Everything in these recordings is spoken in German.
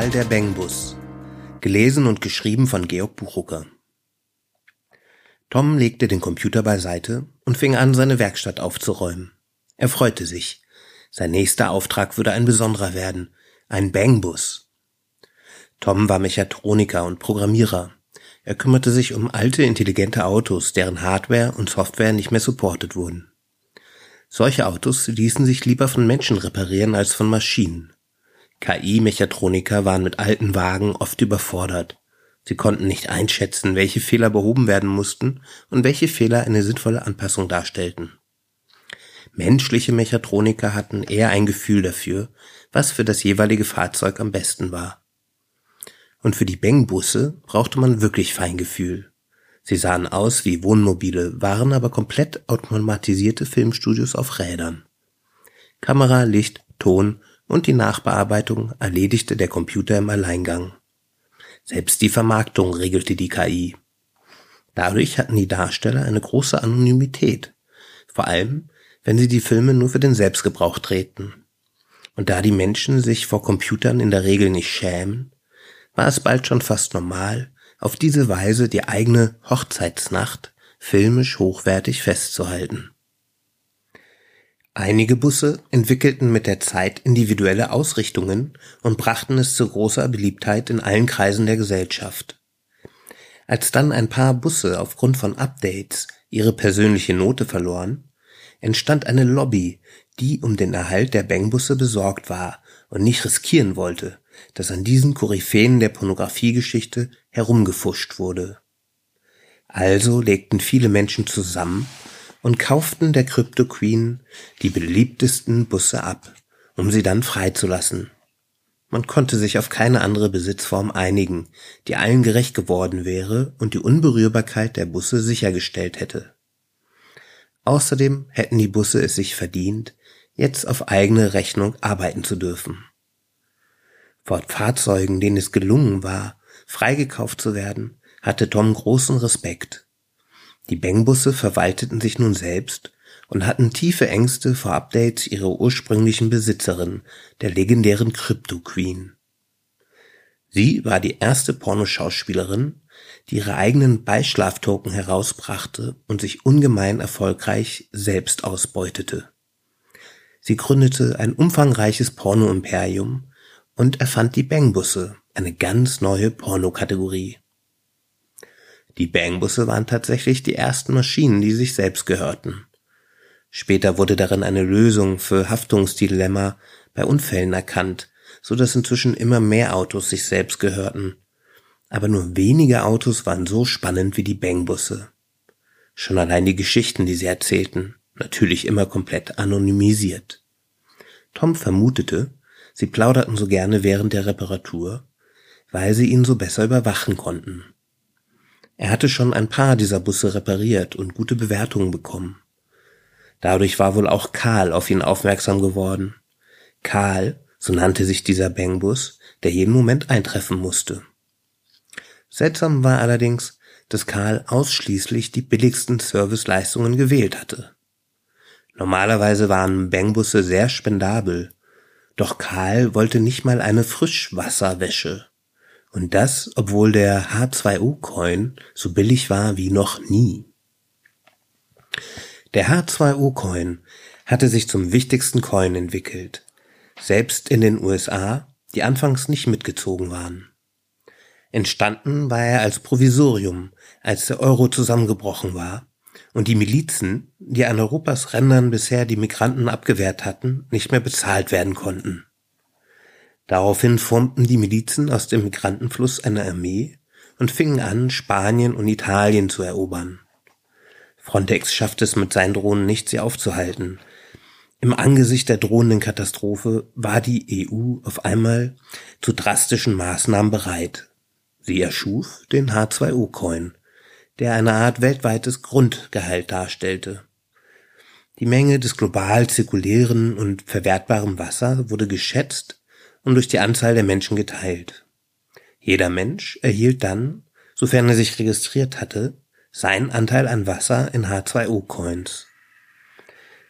Karl der Bengbus. Gelesen und geschrieben von Georg Buchucker. Tom legte den Computer beiseite und fing an, seine Werkstatt aufzuräumen. Er freute sich. Sein nächster Auftrag würde ein besonderer werden. Ein Bangbus. Tom war Mechatroniker und Programmierer. Er kümmerte sich um alte, intelligente Autos, deren Hardware und Software nicht mehr supportet wurden. Solche Autos ließen sich lieber von Menschen reparieren als von Maschinen. KI-Mechatroniker waren mit alten Wagen oft überfordert. Sie konnten nicht einschätzen, welche Fehler behoben werden mussten und welche Fehler eine sinnvolle Anpassung darstellten. Menschliche Mechatroniker hatten eher ein Gefühl dafür, was für das jeweilige Fahrzeug am besten war. Und für die Beng-Busse brauchte man wirklich Feingefühl. Sie sahen aus wie Wohnmobile, waren aber komplett automatisierte Filmstudios auf Rädern. Kamera, Licht, Ton und die Nachbearbeitung erledigte der Computer im Alleingang. Selbst die Vermarktung regelte die KI. Dadurch hatten die Darsteller eine große Anonymität, vor allem wenn sie die Filme nur für den Selbstgebrauch drehten. Und da die Menschen sich vor Computern in der Regel nicht schämen, war es bald schon fast normal, auf diese Weise die eigene Hochzeitsnacht filmisch hochwertig festzuhalten. Einige Busse entwickelten mit der Zeit individuelle Ausrichtungen und brachten es zu großer Beliebtheit in allen Kreisen der Gesellschaft. Als dann ein paar Busse aufgrund von Updates ihre persönliche Note verloren, entstand eine Lobby, die um den Erhalt der Bangbusse besorgt war und nicht riskieren wollte, dass an diesen Koryphäen der Pornografiegeschichte herumgefuscht wurde. Also legten viele Menschen zusammen und kauften der Crypto Queen die beliebtesten Busse ab, um sie dann freizulassen. Man konnte sich auf keine andere Besitzform einigen, die allen gerecht geworden wäre und die Unberührbarkeit der Busse sichergestellt hätte. Außerdem hätten die Busse es sich verdient, jetzt auf eigene Rechnung arbeiten zu dürfen. Vor Fahrzeugen, denen es gelungen war, freigekauft zu werden, hatte Tom großen Respekt. Die Bang-Busse verwalteten sich nun selbst und hatten tiefe Ängste vor Updates ihrer ursprünglichen Besitzerin, der legendären Crypto Queen. Sie war die erste Pornoschauspielerin, die ihre eigenen Beischlaftoken herausbrachte und sich ungemein erfolgreich selbst ausbeutete. Sie gründete ein umfangreiches Porno-Imperium und erfand die Bangbusse, eine ganz neue Pornokategorie. Die Bangbusse waren tatsächlich die ersten Maschinen, die sich selbst gehörten. Später wurde darin eine Lösung für Haftungsdilemma bei Unfällen erkannt, so dass inzwischen immer mehr Autos sich selbst gehörten. Aber nur wenige Autos waren so spannend wie die Bangbusse. Schon allein die Geschichten, die sie erzählten, natürlich immer komplett anonymisiert. Tom vermutete, sie plauderten so gerne während der Reparatur, weil sie ihn so besser überwachen konnten. Er hatte schon ein paar dieser Busse repariert und gute Bewertungen bekommen. Dadurch war wohl auch Karl auf ihn aufmerksam geworden. Karl, so nannte sich dieser Bangbus, der jeden Moment eintreffen musste. Seltsam war allerdings, dass Karl ausschließlich die billigsten Serviceleistungen gewählt hatte. Normalerweise waren Bangbusse sehr spendabel, doch Karl wollte nicht mal eine Frischwasserwäsche. Und das, obwohl der H2O-Coin so billig war wie noch nie. Der H2O-Coin hatte sich zum wichtigsten Coin entwickelt, selbst in den USA, die anfangs nicht mitgezogen waren. Entstanden war er als Provisorium, als der Euro zusammengebrochen war und die Milizen, die an Europas Rändern bisher die Migranten abgewehrt hatten, nicht mehr bezahlt werden konnten. Daraufhin formten die Milizen aus dem Migrantenfluss eine Armee und fingen an, Spanien und Italien zu erobern. Frontex schaffte es mit seinen Drohnen nicht, sie aufzuhalten. Im Angesicht der drohenden Katastrophe war die EU auf einmal zu drastischen Maßnahmen bereit. Sie erschuf den H2O-Coin, der eine Art weltweites Grundgehalt darstellte. Die Menge des global zirkulären und verwertbaren Wasser wurde geschätzt und durch die Anzahl der Menschen geteilt. Jeder Mensch erhielt dann, sofern er sich registriert hatte, seinen Anteil an Wasser in H2O-Coins.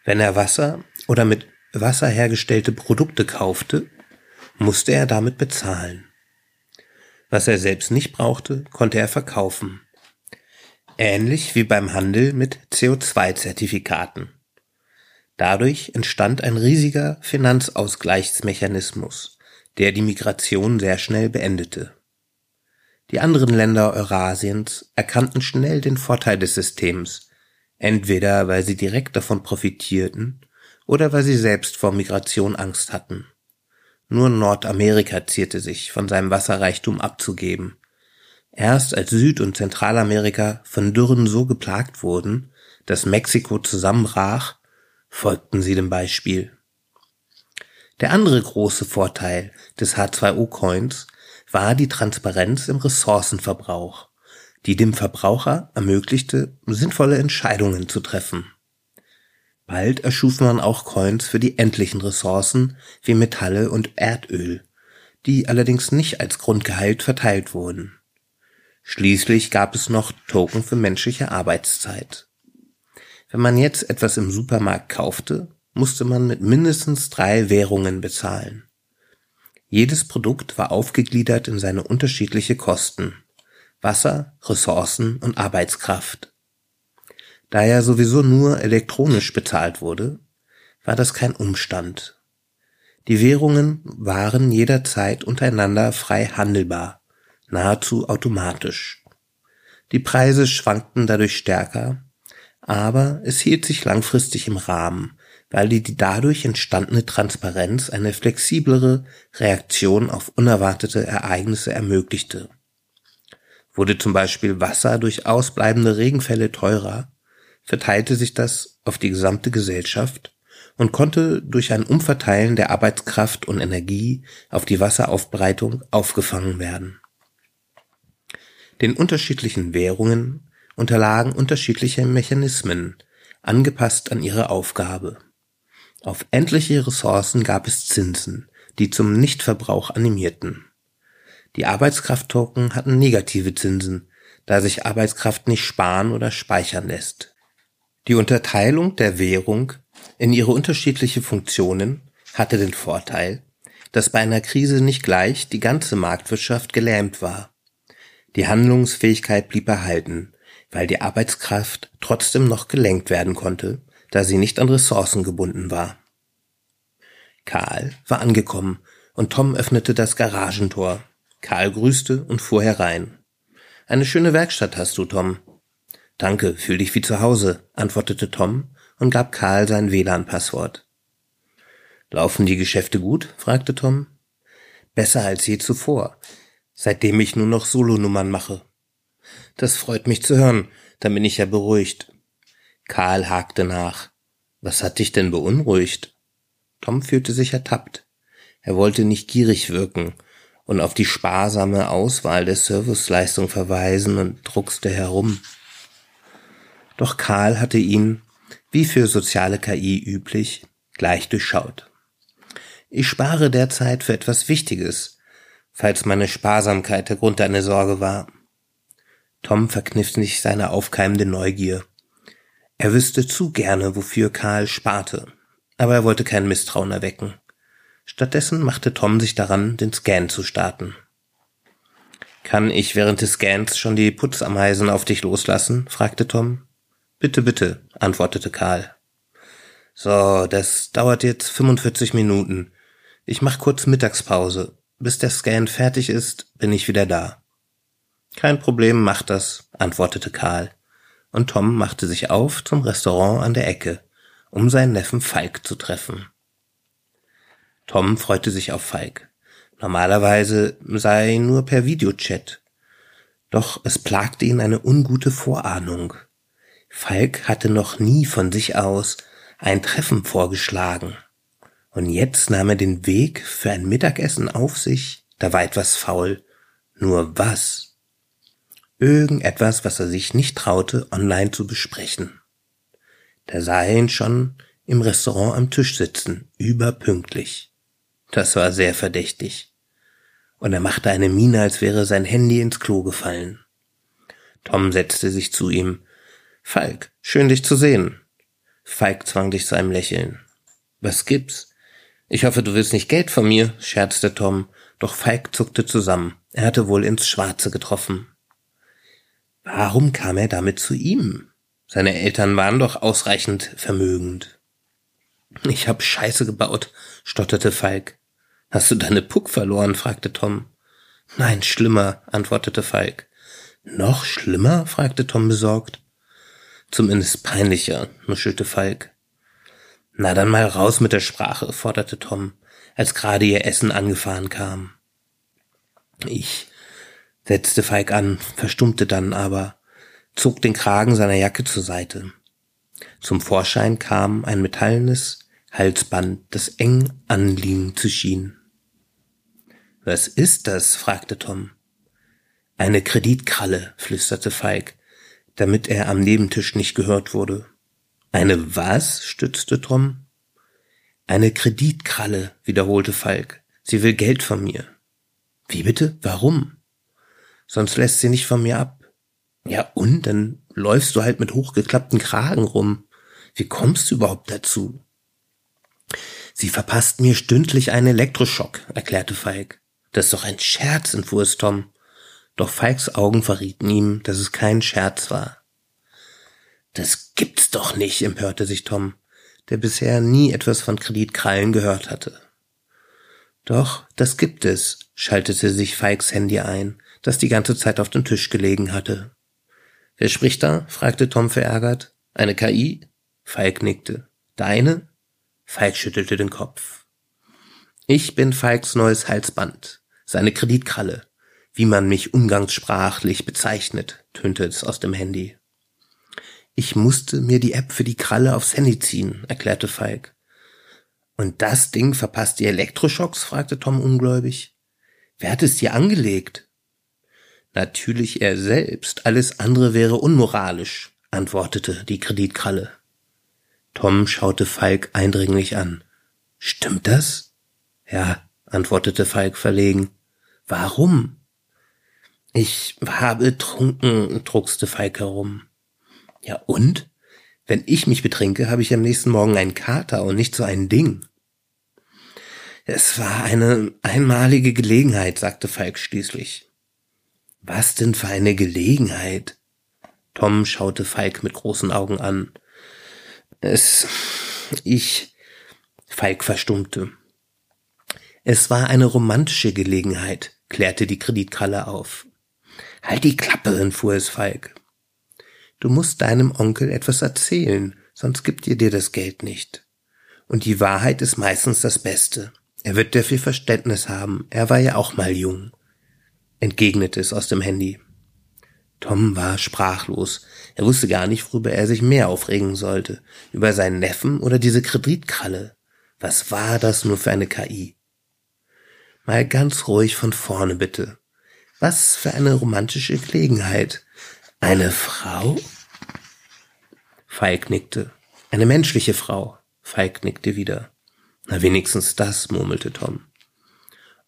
Wenn er Wasser oder mit Wasser hergestellte Produkte kaufte, musste er damit bezahlen. Was er selbst nicht brauchte, konnte er verkaufen. Ähnlich wie beim Handel mit CO2-Zertifikaten. Dadurch entstand ein riesiger Finanzausgleichsmechanismus, der die Migration sehr schnell beendete. Die anderen Länder Eurasiens erkannten schnell den Vorteil des Systems, entweder weil sie direkt davon profitierten oder weil sie selbst vor Migration Angst hatten. Nur Nordamerika zierte sich, von seinem Wasserreichtum abzugeben. Erst als Süd- und Zentralamerika von Dürren so geplagt wurden, dass Mexiko zusammenbrach, folgten sie dem Beispiel. Der andere große Vorteil des H2O-Coins war die Transparenz im Ressourcenverbrauch, die dem Verbraucher ermöglichte, sinnvolle Entscheidungen zu treffen. Bald erschuf man auch Coins für die endlichen Ressourcen wie Metalle und Erdöl, die allerdings nicht als Grundgehalt verteilt wurden. Schließlich gab es noch Token für menschliche Arbeitszeit. Wenn man jetzt etwas im Supermarkt kaufte, musste man mit mindestens drei Währungen bezahlen. Jedes Produkt war aufgegliedert in seine unterschiedliche Kosten Wasser, Ressourcen und Arbeitskraft. Da ja sowieso nur elektronisch bezahlt wurde, war das kein Umstand. Die Währungen waren jederzeit untereinander frei handelbar, nahezu automatisch. Die Preise schwankten dadurch stärker, aber es hielt sich langfristig im Rahmen, weil die, dadurch entstandene Transparenz eine flexiblere Reaktion auf unerwartete Ereignisse ermöglichte. Wurde zum Beispiel Wasser durch ausbleibende Regenfälle teurer, verteilte sich das auf die gesamte Gesellschaft und konnte durch ein Umverteilen der Arbeitskraft und Energie auf die Wasseraufbereitung aufgefangen werden. Den unterschiedlichen Währungen unterlagen unterschiedliche Mechanismen, angepasst an ihre Aufgabe. Auf endliche Ressourcen gab es Zinsen, die zum Nichtverbrauch animierten. Die Arbeitskraft-Token hatten negative Zinsen, da sich Arbeitskraft nicht sparen oder speichern lässt. Die Unterteilung der Währung in ihre unterschiedliche Funktionen hatte den Vorteil, dass bei einer Krise nicht gleich die ganze Marktwirtschaft gelähmt war. Die Handlungsfähigkeit blieb erhalten, weil die Arbeitskraft trotzdem noch gelenkt werden konnte da sie nicht an Ressourcen gebunden war. Karl war angekommen und Tom öffnete das Garagentor. Karl grüßte und fuhr herein. Eine schöne Werkstatt hast du, Tom. Danke, fühl dich wie zu Hause, antwortete Tom und gab Karl sein WLAN-Passwort. Laufen die Geschäfte gut? fragte Tom. Besser als je zuvor, seitdem ich nur noch Solonummern mache. Das freut mich zu hören, dann bin ich ja beruhigt. Karl hakte nach. Was hat dich denn beunruhigt? Tom fühlte sich ertappt. Er wollte nicht gierig wirken und auf die sparsame Auswahl der Serviceleistung verweisen und druckste herum. Doch Karl hatte ihn, wie für soziale KI üblich, gleich durchschaut. Ich spare derzeit für etwas Wichtiges, falls meine Sparsamkeit der Grund deiner Sorge war. Tom verkniff sich seine aufkeimende Neugier. Er wüsste zu gerne, wofür Karl sparte, aber er wollte kein Misstrauen erwecken. Stattdessen machte Tom sich daran, den Scan zu starten. Kann ich während des Scans schon die Putzameisen auf dich loslassen? fragte Tom. Bitte, bitte, antwortete Karl. So, das dauert jetzt 45 Minuten. Ich mach kurz Mittagspause. Bis der Scan fertig ist, bin ich wieder da. Kein Problem, mach das, antwortete Karl und Tom machte sich auf zum Restaurant an der Ecke, um seinen Neffen Falk zu treffen. Tom freute sich auf Falk. Normalerweise sei nur per Videochat. Doch es plagte ihn eine ungute Vorahnung. Falk hatte noch nie von sich aus ein Treffen vorgeschlagen. Und jetzt nahm er den Weg für ein Mittagessen auf sich, da war etwas faul. Nur was? Irgendetwas, was er sich nicht traute, online zu besprechen. Da sah er ihn schon im Restaurant am Tisch sitzen, überpünktlich. Das war sehr verdächtig. Und er machte eine Miene, als wäre sein Handy ins Klo gefallen. Tom setzte sich zu ihm. Falk, schön dich zu sehen. Falk zwang dich zu einem Lächeln. Was gibt's? Ich hoffe, du willst nicht Geld von mir, scherzte Tom. Doch Falk zuckte zusammen. Er hatte wohl ins Schwarze getroffen. Warum kam er damit zu ihm? Seine Eltern waren doch ausreichend vermögend. Ich hab Scheiße gebaut, stotterte Falk. Hast du deine Puck verloren? fragte Tom. Nein, schlimmer, antwortete Falk. Noch schlimmer? fragte Tom besorgt. Zumindest peinlicher, nuschelte Falk. Na dann mal raus mit der Sprache, forderte Tom, als gerade ihr Essen angefahren kam. Ich setzte Falk an, verstummte dann aber, zog den Kragen seiner Jacke zur Seite. Zum Vorschein kam ein metallenes Halsband, das eng anliegen zu schien. Was ist das? fragte Tom. Eine Kreditkralle, flüsterte Falk, damit er am Nebentisch nicht gehört wurde. Eine was? stützte Tom. Eine Kreditkralle, wiederholte Falk. Sie will Geld von mir. Wie bitte? Warum? Sonst lässt sie nicht von mir ab. Ja, und dann läufst du halt mit hochgeklappten Kragen rum. Wie kommst du überhaupt dazu? Sie verpasst mir stündlich einen Elektroschock, erklärte Falk. Das ist doch ein Scherz, entfuhr es Tom. Doch Falks Augen verrieten ihm, dass es kein Scherz war. Das gibt's doch nicht, empörte sich Tom, der bisher nie etwas von Kreditkrallen gehört hatte. Doch, das gibt es, schaltete sich Fikes Handy ein, das die ganze Zeit auf dem Tisch gelegen hatte. Wer spricht da? fragte Tom verärgert. Eine KI? Falk nickte. Deine? Falk schüttelte den Kopf. Ich bin Falks neues Halsband, seine Kreditkralle, wie man mich umgangssprachlich bezeichnet, tönte es aus dem Handy. Ich musste mir die App für die Kralle aufs Handy ziehen, erklärte Falk. Und das Ding verpasst die Elektroschocks? fragte Tom ungläubig. Wer hat es dir angelegt? Natürlich er selbst, alles andere wäre unmoralisch, antwortete die Kreditkralle. Tom schaute Falk eindringlich an. Stimmt das? Ja, antwortete Falk verlegen. Warum? Ich habe trunken, druckste Falk herum. Ja und? Wenn ich mich betrinke, habe ich am nächsten Morgen einen Kater und nicht so ein Ding. Es war eine einmalige Gelegenheit, sagte Falk schließlich. Was denn für eine Gelegenheit? Tom schaute Falk mit großen Augen an. Es, ich, Falk verstummte. Es war eine romantische Gelegenheit, klärte die Kreditkralle auf. Halt die Klappe, entfuhr es Falk. Du musst deinem Onkel etwas erzählen, sonst gibt er dir das Geld nicht. Und die Wahrheit ist meistens das Beste. Er wird dir viel Verständnis haben. Er war ja auch mal jung. Entgegnete es aus dem Handy. Tom war sprachlos. Er wusste gar nicht, worüber er sich mehr aufregen sollte. Über seinen Neffen oder diese Kreditkralle. Was war das nur für eine KI? Mal ganz ruhig von vorne bitte. Was für eine romantische Gelegenheit. Eine Frau? Falk nickte. Eine menschliche Frau. Falk nickte wieder. Na wenigstens das, murmelte Tom.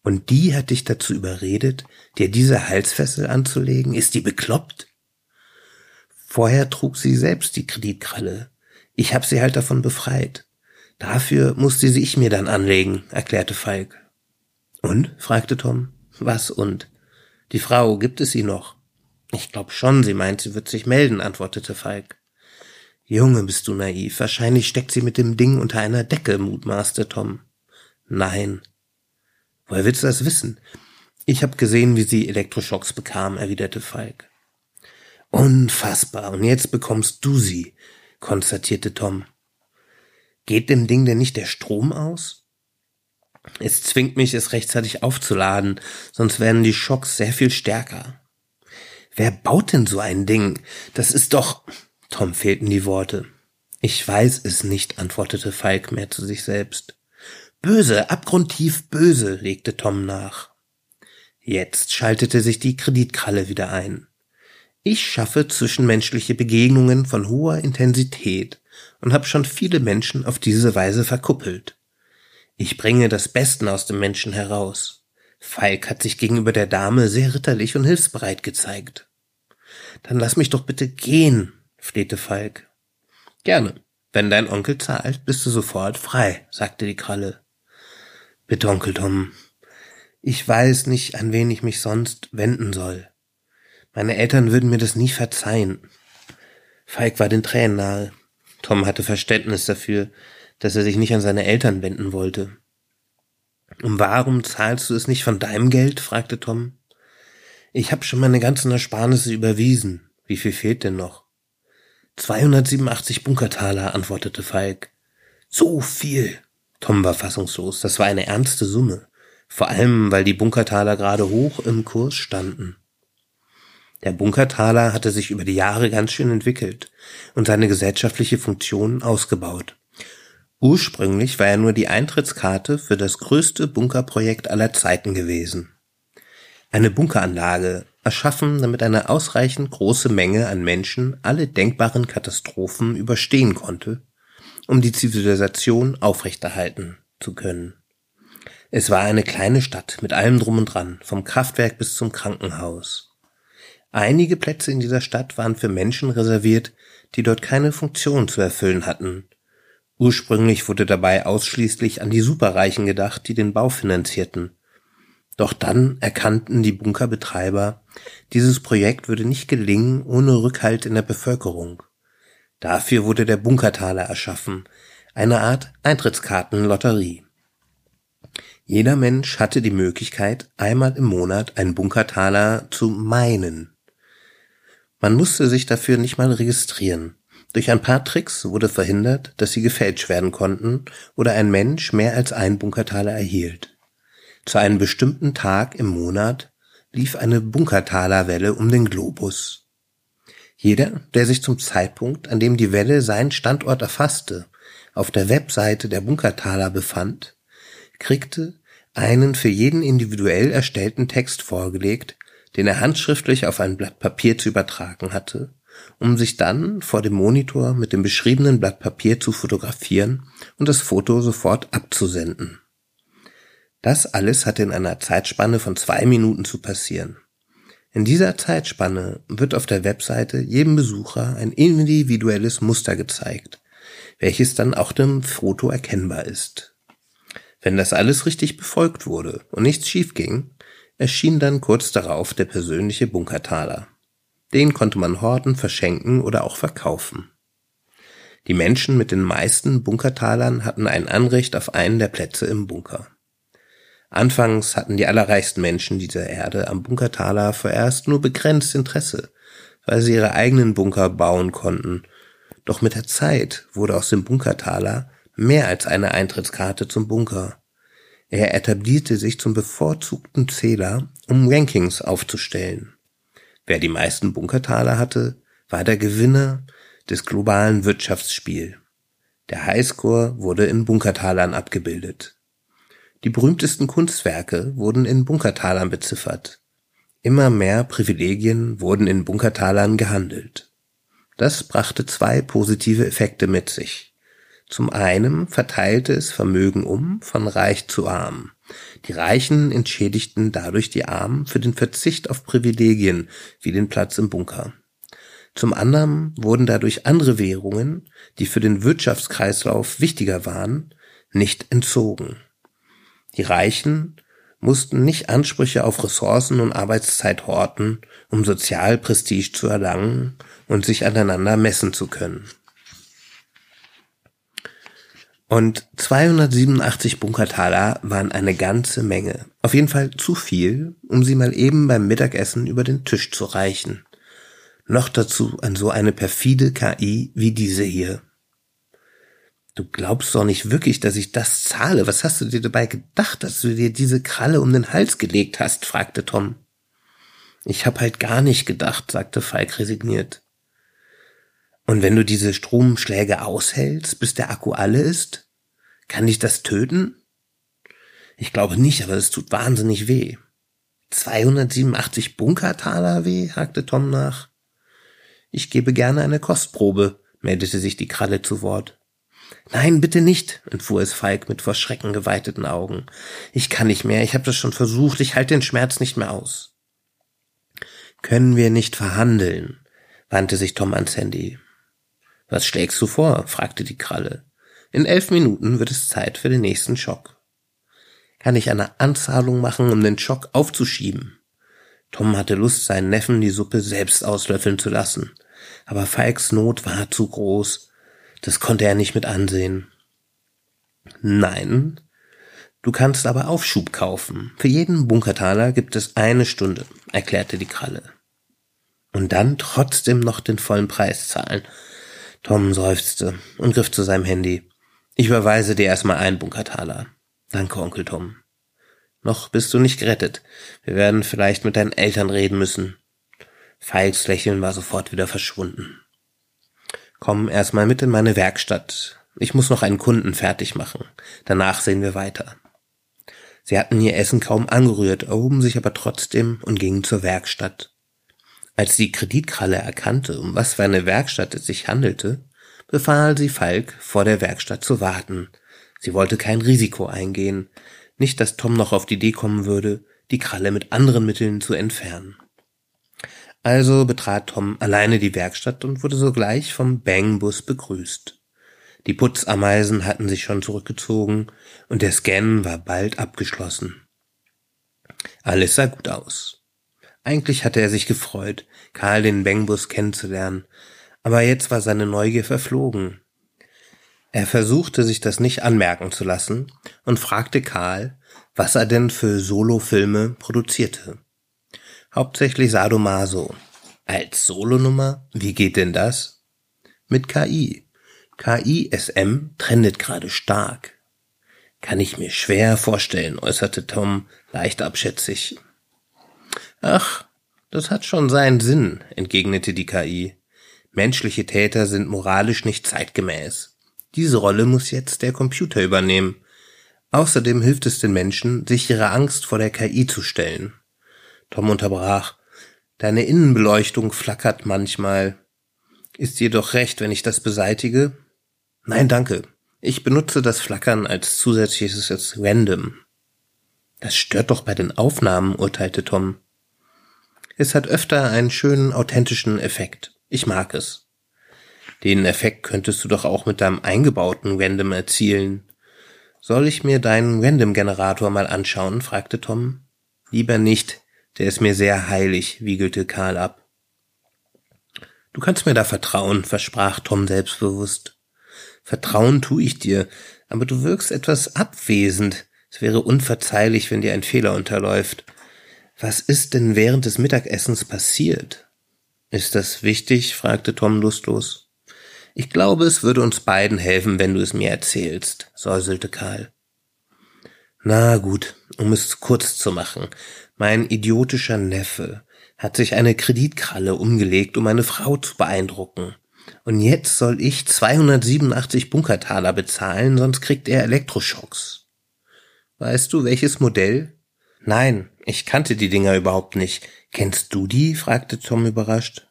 Und die hat dich dazu überredet, dir diese Halsfessel anzulegen? Ist die bekloppt? Vorher trug sie selbst die Kreditkralle. Ich hab sie halt davon befreit. Dafür musste sie ich mir dann anlegen, erklärte Falk. Und? fragte Tom. Was und? Die Frau, gibt es sie noch? Ich glaub schon, sie meint, sie wird sich melden, antwortete Falk. Junge, bist du naiv. Wahrscheinlich steckt sie mit dem Ding unter einer Decke, mutmaßte Tom. Nein. Woher willst du das wissen? Ich hab gesehen, wie sie Elektroschocks bekam, erwiderte Falk. Unfassbar. Und jetzt bekommst du sie, konstatierte Tom. Geht dem Ding denn nicht der Strom aus? Es zwingt mich, es rechtzeitig aufzuladen, sonst werden die Schocks sehr viel stärker. Wer baut denn so ein Ding? Das ist doch. Tom fehlten die Worte. Ich weiß es nicht, antwortete Falk mehr zu sich selbst. Böse, abgrundtief böse, legte Tom nach. Jetzt schaltete sich die Kreditkralle wieder ein. Ich schaffe zwischenmenschliche Begegnungen von hoher Intensität und habe schon viele Menschen auf diese Weise verkuppelt. Ich bringe das Besten aus dem Menschen heraus. Falk hat sich gegenüber der Dame sehr ritterlich und hilfsbereit gezeigt. Dann lass mich doch bitte gehen, flehte Falk. Gerne. Wenn dein Onkel zahlt, bist du sofort frei, sagte die Kralle. Bitte, Onkel Tom. Ich weiß nicht, an wen ich mich sonst wenden soll. Meine Eltern würden mir das nie verzeihen. Falk war den Tränen nahe. Tom hatte Verständnis dafür, dass er sich nicht an seine Eltern wenden wollte. Und warum zahlst du es nicht von deinem Geld? fragte Tom. Ich hab schon meine ganzen Ersparnisse überwiesen. Wie viel fehlt denn noch? 287 Bunkertaler, antwortete Falk. So viel. Tom war fassungslos. Das war eine ernste Summe. Vor allem, weil die Bunkertaler gerade hoch im Kurs standen. Der Bunkertaler hatte sich über die Jahre ganz schön entwickelt und seine gesellschaftliche Funktion ausgebaut. Ursprünglich war er nur die Eintrittskarte für das größte Bunkerprojekt aller Zeiten gewesen. Eine Bunkeranlage, erschaffen, damit eine ausreichend große Menge an Menschen alle denkbaren Katastrophen überstehen konnte, um die Zivilisation aufrechterhalten zu können. Es war eine kleine Stadt mit allem drum und dran, vom Kraftwerk bis zum Krankenhaus. Einige Plätze in dieser Stadt waren für Menschen reserviert, die dort keine Funktion zu erfüllen hatten. Ursprünglich wurde dabei ausschließlich an die Superreichen gedacht, die den Bau finanzierten. Doch dann erkannten die Bunkerbetreiber, dieses Projekt würde nicht gelingen ohne Rückhalt in der Bevölkerung. Dafür wurde der Bunkertaler erschaffen, eine Art Eintrittskartenlotterie. Jeder Mensch hatte die Möglichkeit, einmal im Monat einen Bunkertaler zu meinen. Man musste sich dafür nicht mal registrieren. Durch ein paar Tricks wurde verhindert, dass sie gefälscht werden konnten oder ein Mensch mehr als einen Bunkertaler erhielt. Zu einem bestimmten Tag im Monat lief eine Bunkertalerwelle um den Globus. Jeder, der sich zum Zeitpunkt, an dem die Welle seinen Standort erfasste, auf der Webseite der Bunkertaler befand, kriegte einen für jeden individuell erstellten Text vorgelegt, den er handschriftlich auf ein Blatt Papier zu übertragen hatte, um sich dann vor dem Monitor mit dem beschriebenen Blatt Papier zu fotografieren und das Foto sofort abzusenden. Das alles hatte in einer Zeitspanne von zwei Minuten zu passieren. In dieser Zeitspanne wird auf der Webseite jedem Besucher ein individuelles Muster gezeigt, welches dann auch dem Foto erkennbar ist. Wenn das alles richtig befolgt wurde und nichts schief ging, erschien dann kurz darauf der persönliche Bunkertaler. Den konnte man horten, verschenken oder auch verkaufen. Die Menschen mit den meisten Bunkertalern hatten ein Anrecht auf einen der Plätze im Bunker. Anfangs hatten die allerreichsten Menschen dieser Erde am Bunkertaler vorerst nur begrenzt Interesse, weil sie ihre eigenen Bunker bauen konnten. Doch mit der Zeit wurde aus dem Bunkertaler mehr als eine Eintrittskarte zum Bunker. Er etablierte sich zum bevorzugten Zähler, um Rankings aufzustellen. Wer die meisten Bunkertaler hatte, war der Gewinner des globalen Wirtschaftsspiel. Der Highscore wurde in Bunkertalern abgebildet. Die berühmtesten Kunstwerke wurden in Bunkertalern beziffert. Immer mehr Privilegien wurden in Bunkertalern gehandelt. Das brachte zwei positive Effekte mit sich. Zum einen verteilte es Vermögen um von reich zu arm. Die Reichen entschädigten dadurch die Armen für den Verzicht auf Privilegien wie den Platz im Bunker. Zum anderen wurden dadurch andere Währungen, die für den Wirtschaftskreislauf wichtiger waren, nicht entzogen. Die Reichen mussten nicht Ansprüche auf Ressourcen und Arbeitszeit horten, um Sozialprestige zu erlangen und sich aneinander messen zu können. Und 287 Bunkertaler waren eine ganze Menge. Auf jeden Fall zu viel, um sie mal eben beim Mittagessen über den Tisch zu reichen. Noch dazu an so eine perfide KI wie diese hier. Du glaubst doch nicht wirklich, dass ich das zahle. Was hast du dir dabei gedacht, dass du dir diese Kralle um den Hals gelegt hast? fragte Tom. Ich hab halt gar nicht gedacht, sagte Falk resigniert. Und wenn du diese Stromschläge aushältst, bis der Akku alle ist, kann dich das töten? Ich glaube nicht, aber es tut wahnsinnig weh. 287 Bunkertaler weh? hakte Tom nach. Ich gebe gerne eine Kostprobe, meldete sich die Kralle zu Wort. Nein, bitte nicht, entfuhr es Falk mit vor Schrecken geweiteten Augen. Ich kann nicht mehr, ich habe das schon versucht, ich halte den Schmerz nicht mehr aus. Können wir nicht verhandeln? wandte sich Tom an Sandy. Was schlägst du vor? fragte die Kralle. In elf Minuten wird es Zeit für den nächsten Schock. Kann ich eine Anzahlung machen, um den Schock aufzuschieben? Tom hatte Lust, seinen Neffen die Suppe selbst auslöffeln zu lassen. Aber Falks Not war zu groß. Das konnte er nicht mit ansehen. Nein. Du kannst aber Aufschub kaufen. Für jeden Bunkertaler gibt es eine Stunde, erklärte die Kralle. Und dann trotzdem noch den vollen Preis zahlen. Tom seufzte und griff zu seinem Handy. Ich überweise dir erstmal einen Bunkertaler. Danke, Onkel Tom. Noch bist du nicht gerettet. Wir werden vielleicht mit deinen Eltern reden müssen. Falks Lächeln war sofort wieder verschwunden. Komm erstmal mit in meine Werkstatt. Ich muss noch einen Kunden fertig machen. Danach sehen wir weiter. Sie hatten ihr Essen kaum angerührt, erhoben sich aber trotzdem und gingen zur Werkstatt. Als die Kreditkralle erkannte, um was für eine Werkstatt es sich handelte, befahl sie Falk, vor der Werkstatt zu warten. Sie wollte kein Risiko eingehen, nicht, dass Tom noch auf die Idee kommen würde, die Kralle mit anderen Mitteln zu entfernen. Also betrat Tom alleine die Werkstatt und wurde sogleich vom Bangbus begrüßt. Die Putzameisen hatten sich schon zurückgezogen und der Scan war bald abgeschlossen. Alles sah gut aus. Eigentlich hatte er sich gefreut, Karl den Bangbus kennenzulernen, aber jetzt war seine Neugier verflogen. Er versuchte sich das nicht anmerken zu lassen und fragte Karl, was er denn für Solofilme produzierte. Hauptsächlich Sadomaso. Als Solonummer? Wie geht denn das? Mit KI. KI-SM trendet gerade stark. Kann ich mir schwer vorstellen, äußerte Tom leicht abschätzig. Ach, das hat schon seinen Sinn, entgegnete die KI. Menschliche Täter sind moralisch nicht zeitgemäß. Diese Rolle muss jetzt der Computer übernehmen. Außerdem hilft es den Menschen, sich ihrer Angst vor der KI zu stellen. Tom unterbrach. Deine Innenbeleuchtung flackert manchmal. Ist dir doch recht, wenn ich das beseitige? Nein, danke. Ich benutze das Flackern als zusätzliches Random. Das stört doch bei den Aufnahmen, urteilte Tom. Es hat öfter einen schönen, authentischen Effekt. Ich mag es. Den Effekt könntest du doch auch mit deinem eingebauten Random erzielen. Soll ich mir deinen Random-Generator mal anschauen? fragte Tom. Lieber nicht, der ist mir sehr heilig, wiegelte Karl ab. Du kannst mir da vertrauen, versprach Tom selbstbewusst. Vertrauen tu ich dir, aber du wirkst etwas abwesend. Es wäre unverzeihlich, wenn dir ein Fehler unterläuft. Was ist denn während des Mittagessens passiert? Ist das wichtig? fragte Tom lustlos. Ich glaube, es würde uns beiden helfen, wenn du es mir erzählst, säuselte Karl. Na gut, um es kurz zu machen. Mein idiotischer Neffe hat sich eine Kreditkralle umgelegt, um eine Frau zu beeindrucken. Und jetzt soll ich 287 Bunkertaler bezahlen, sonst kriegt er Elektroschocks. Weißt du, welches Modell? Nein, ich kannte die Dinger überhaupt nicht. Kennst du die? fragte Tom überrascht.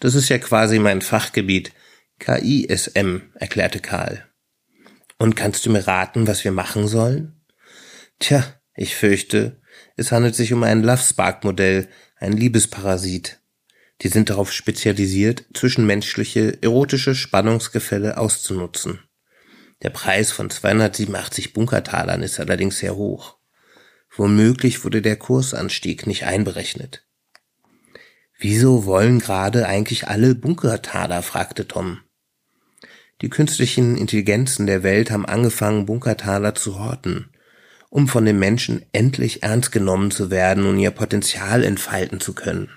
Das ist ja quasi mein Fachgebiet. KISM, erklärte Karl. Und kannst du mir raten, was wir machen sollen? Tja, ich fürchte, es handelt sich um ein Love Spark Modell, ein Liebesparasit. Die sind darauf spezialisiert, zwischenmenschliche, erotische Spannungsgefälle auszunutzen. Der Preis von 287 Bunkertalern ist allerdings sehr hoch. Womöglich wurde der Kursanstieg nicht einberechnet. Wieso wollen gerade eigentlich alle Bunkertaler? fragte Tom. Die künstlichen Intelligenzen der Welt haben angefangen, Bunkertaler zu horten, um von den Menschen endlich ernst genommen zu werden und ihr Potenzial entfalten zu können.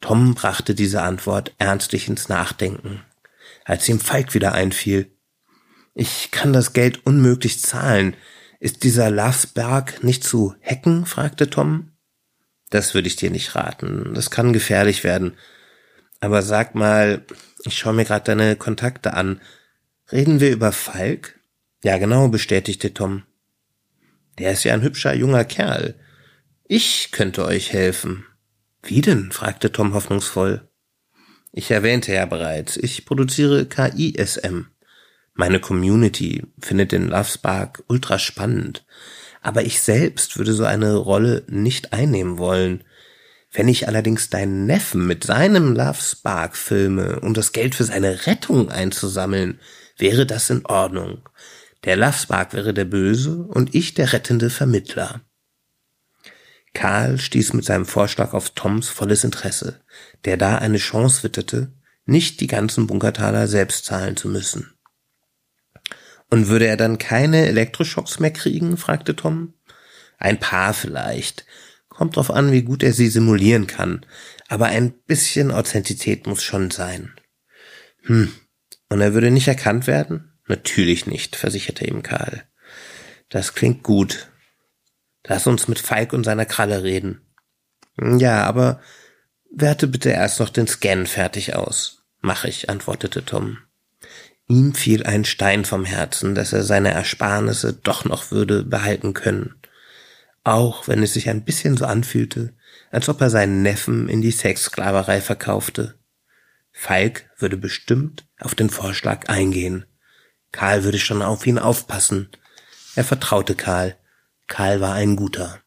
Tom brachte diese Antwort ernstlich ins Nachdenken, als ihm Falk wieder einfiel. Ich kann das Geld unmöglich zahlen, ist dieser Lovesberg nicht zu hacken? fragte Tom. Das würde ich dir nicht raten. Das kann gefährlich werden. Aber sag mal, ich schaue mir gerade deine Kontakte an. Reden wir über Falk? Ja, genau, bestätigte Tom. Der ist ja ein hübscher junger Kerl. Ich könnte euch helfen. Wie denn? fragte Tom hoffnungsvoll. Ich erwähnte ja bereits, ich produziere KISM. Meine Community findet den Love Spark ultra spannend. Aber ich selbst würde so eine Rolle nicht einnehmen wollen. Wenn ich allerdings deinen Neffen mit seinem Love Spark filme, um das Geld für seine Rettung einzusammeln, wäre das in Ordnung. Der Lavspark wäre der Böse und ich der rettende Vermittler. Karl stieß mit seinem Vorschlag auf Toms volles Interesse, der da eine Chance witterte, nicht die ganzen Bunkertaler selbst zahlen zu müssen. Und würde er dann keine Elektroschocks mehr kriegen? fragte Tom. Ein paar vielleicht. Kommt drauf an, wie gut er sie simulieren kann. Aber ein bisschen Authentizität muss schon sein. Hm. Und er würde nicht erkannt werden? Natürlich nicht, versicherte ihm Karl. Das klingt gut. Lass uns mit Falk und seiner Kralle reden. Ja, aber werte bitte erst noch den Scan fertig aus. Mach ich, antwortete Tom. Ihm fiel ein Stein vom Herzen, dass er seine Ersparnisse doch noch würde behalten können. Auch wenn es sich ein bisschen so anfühlte, als ob er seinen Neffen in die Sexsklaverei verkaufte. Falk würde bestimmt auf den Vorschlag eingehen. Karl würde schon auf ihn aufpassen. Er vertraute Karl. Karl war ein guter.